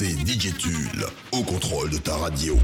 C'est DJ au contrôle de ta radio.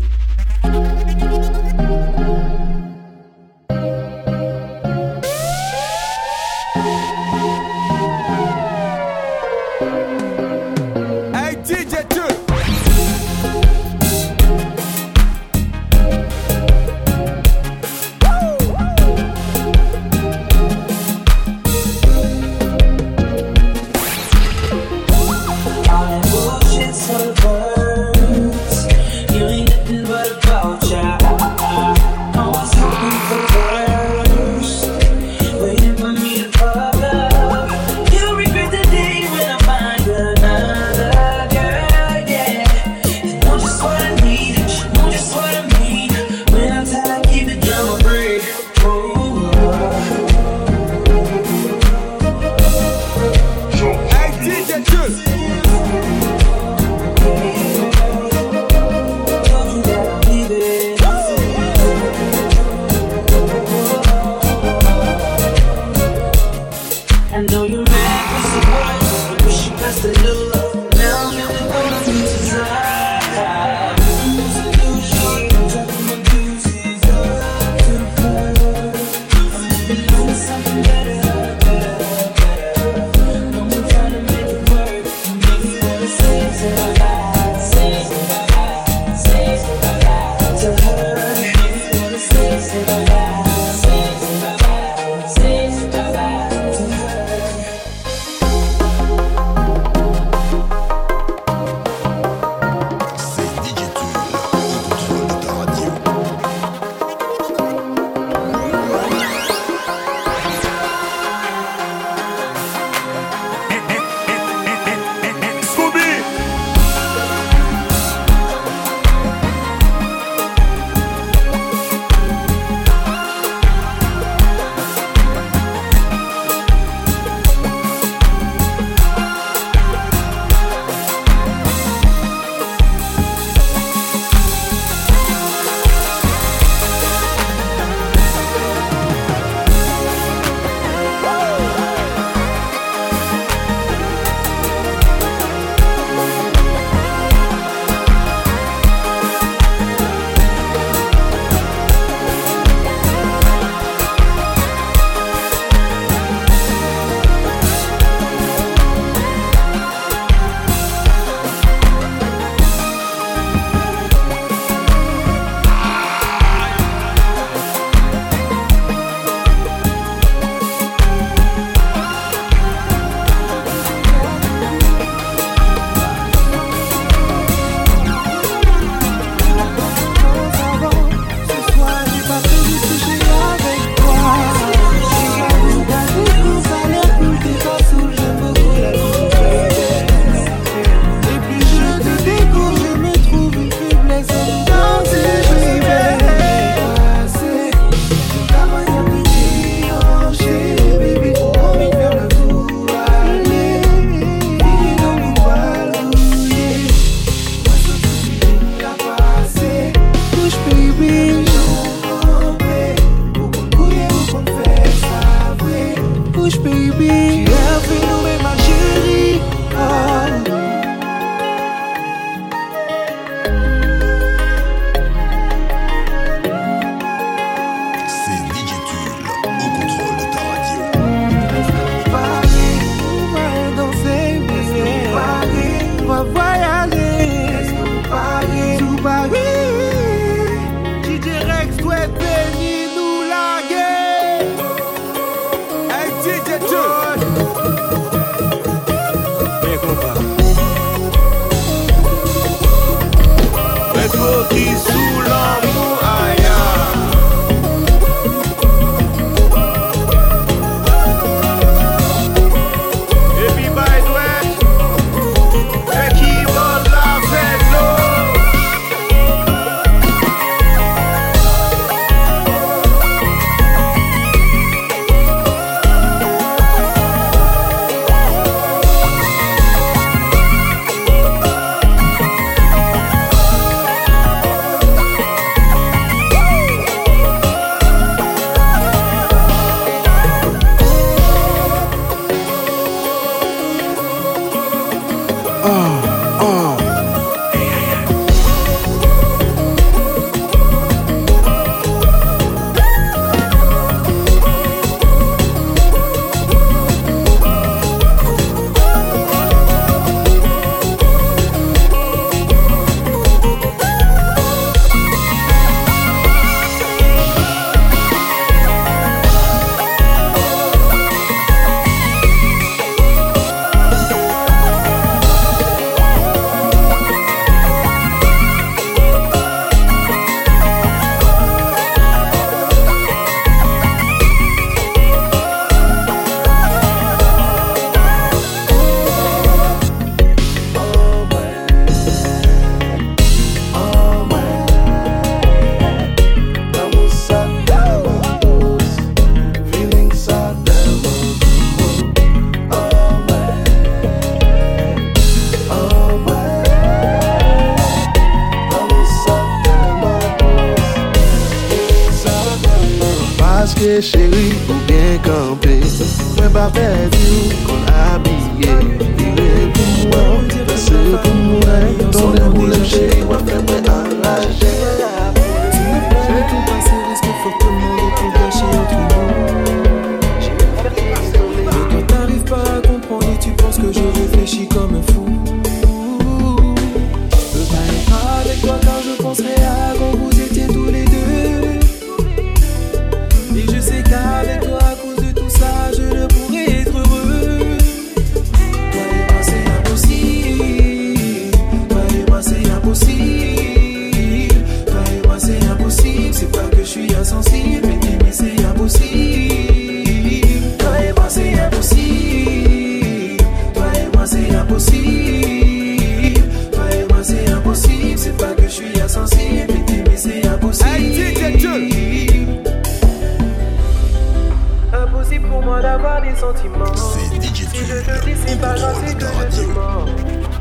Impossible pour moi d'avoir des sentiments. Si je te dis c'est pas gentil que je te mens.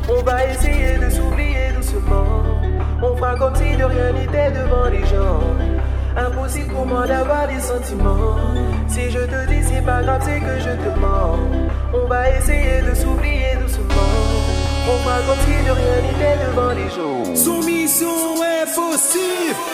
On va essayer de s'oublier doucement. On fera comme si de rien n'était devant les gens. Impossible pour moi d'avoir des sentiments. Si je te dis c'est pas grave que je te mens. On va essayer de s'oublier doucement. On va continuer de rien n'était devant les jours. Soumission impossible.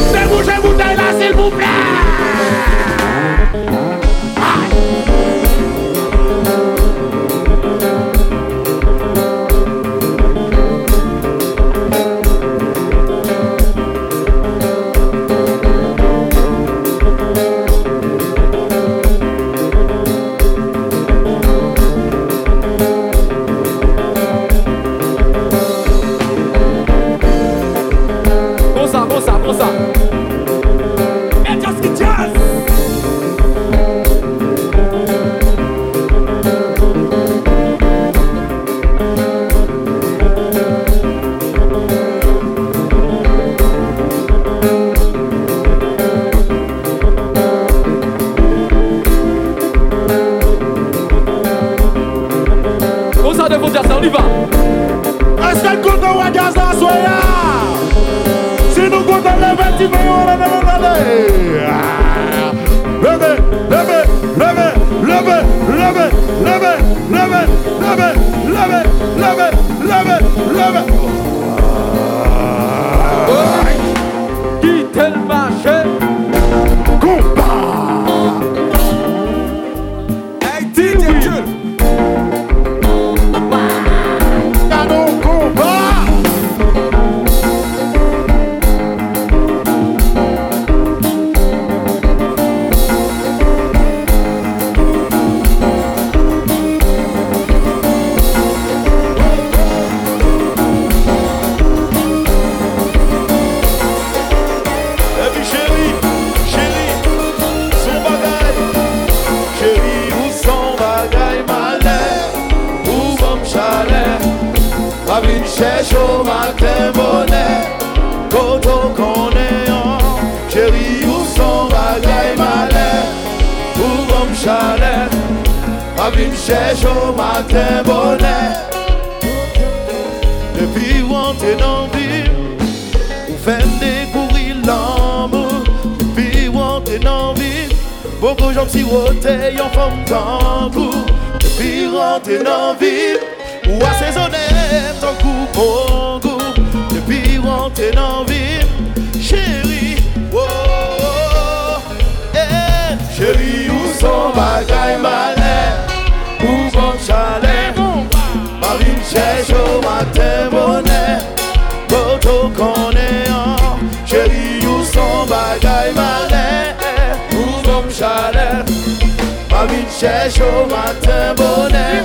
ma vie cherche au matin bonnet, depuis où on t'est dans ville, ou fait découvrir l'amour. Puis on t'est en ville Beaucoup gens sirotés en forme tango Puis on t'est en ville Ou assaisonné ton coup bon goût Depuis on t'est en ville Chérie oh, oh, oh, eh, Chérie où son bagaille malais Jerusalem Marine cherche au matin bonnet. Boto konean Chéri ou son bagay malin Ou nom chalem Marine cherche au matin bonnet.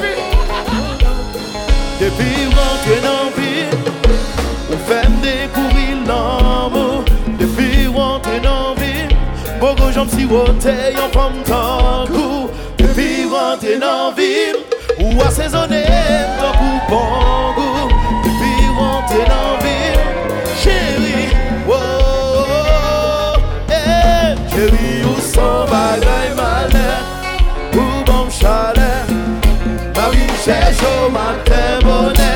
Depuis rentre nan ville Ou fem découvrir l'amour. Depuis rentre nan ville Bogo jom si wote yon fom tankou Depuis rentre nan ville ou assaisonné, au coup, bon goût, puis on dans en ville, chez lui, wow, eh. chez lui où sont mailles, mailles, mailles, bon chalet, ma vie chère, je suis ma tête bonne.